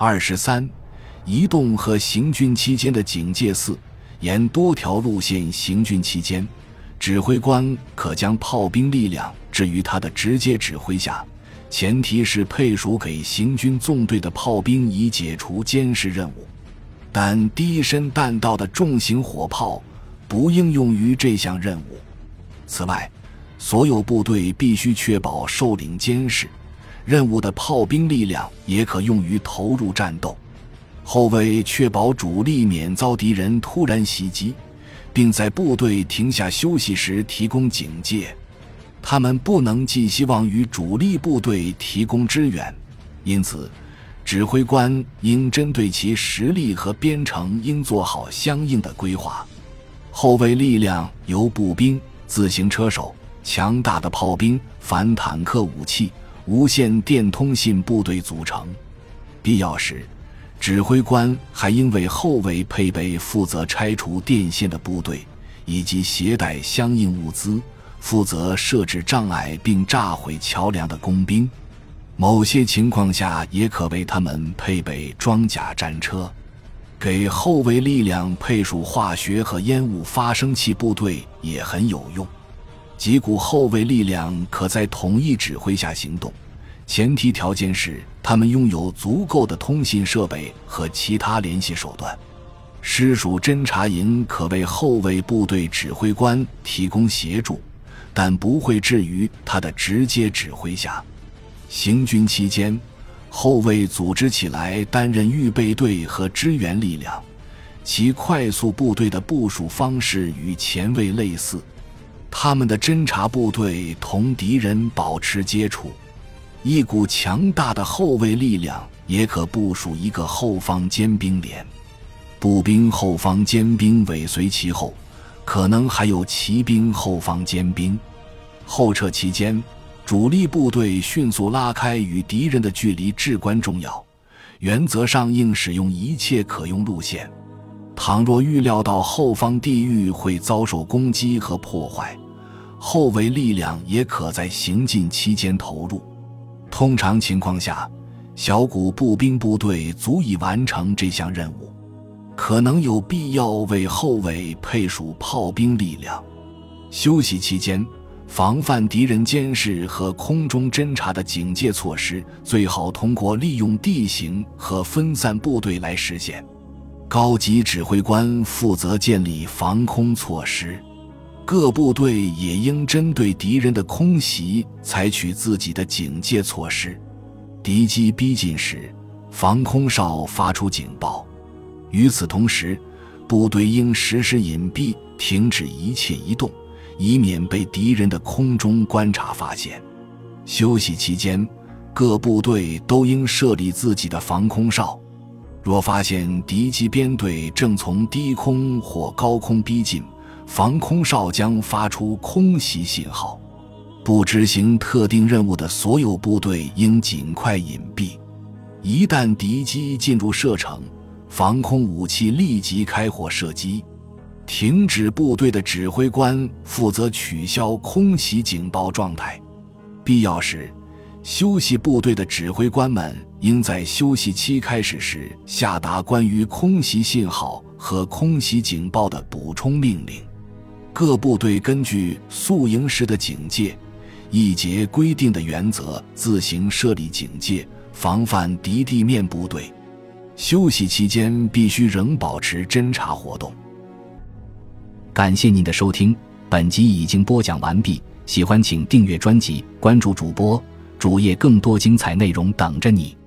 二十三，移动和行军期间的警戒四，沿多条路线行军期间，指挥官可将炮兵力量置于他的直接指挥下，前提是配属给行军纵队的炮兵以解除监视任务。但低身弹道的重型火炮不应用于这项任务。此外，所有部队必须确保受领监视。任务的炮兵力量也可用于投入战斗。后卫确保主力免遭敌人突然袭击，并在部队停下休息时提供警戒。他们不能寄希望于主力部队提供支援，因此，指挥官应针对其实力和编程应做好相应的规划。后卫力量由步兵、自行车手、强大的炮兵、反坦克武器。无线电通信部队组成，必要时，指挥官还应为后卫配备负责拆除电线的部队，以及携带相应物资、负责设置障碍并炸毁桥梁的工兵。某些情况下，也可为他们配备装甲战车。给后卫力量配属化学和烟雾发生器部队也很有用。几股后卫力量可在统一指挥下行动，前提条件是他们拥有足够的通信设备和其他联系手段。师属侦察营可为后卫部队指挥官提供协助，但不会置于他的直接指挥下。行军期间，后卫组织起来担任预备队和支援力量，其快速部队的部署方式与前卫类似。他们的侦察部队同敌人保持接触，一股强大的后卫力量也可部署一个后方尖兵连，步兵后方尖兵尾随其后，可能还有骑兵后方尖兵。后撤期间，主力部队迅速拉开与敌人的距离至关重要，原则上应使用一切可用路线。倘若预料到后方地域会遭受攻击和破坏，后卫力量也可在行进期间投入。通常情况下，小股步兵部队足以完成这项任务。可能有必要为后卫配属炮兵力量。休息期间，防范敌人监视和空中侦察的警戒措施，最好通过利用地形和分散部队来实现。高级指挥官负责建立防空措施，各部队也应针对敌人的空袭采取自己的警戒措施。敌机逼近时，防空哨发出警报。与此同时，部队应实施隐蔽，停止一切移动，以免被敌人的空中观察发现。休息期间，各部队都应设立自己的防空哨。若发现敌机编队正从低空或高空逼近，防空哨将发出空袭信号。不执行特定任务的所有部队应尽快隐蔽。一旦敌机进入射程，防空武器立即开火射击。停止部队的指挥官负责取消空袭警报状态。必要时。休息部队的指挥官们应在休息期开始时下达关于空袭信号和空袭警报的补充命令。各部队根据宿营时的警戒一节规定的原则自行设立警戒，防范敌地面部队。休息期间必须仍保持侦察活动。感谢您的收听，本集已经播讲完毕。喜欢请订阅专辑，关注主播。主页更多精彩内容等着你。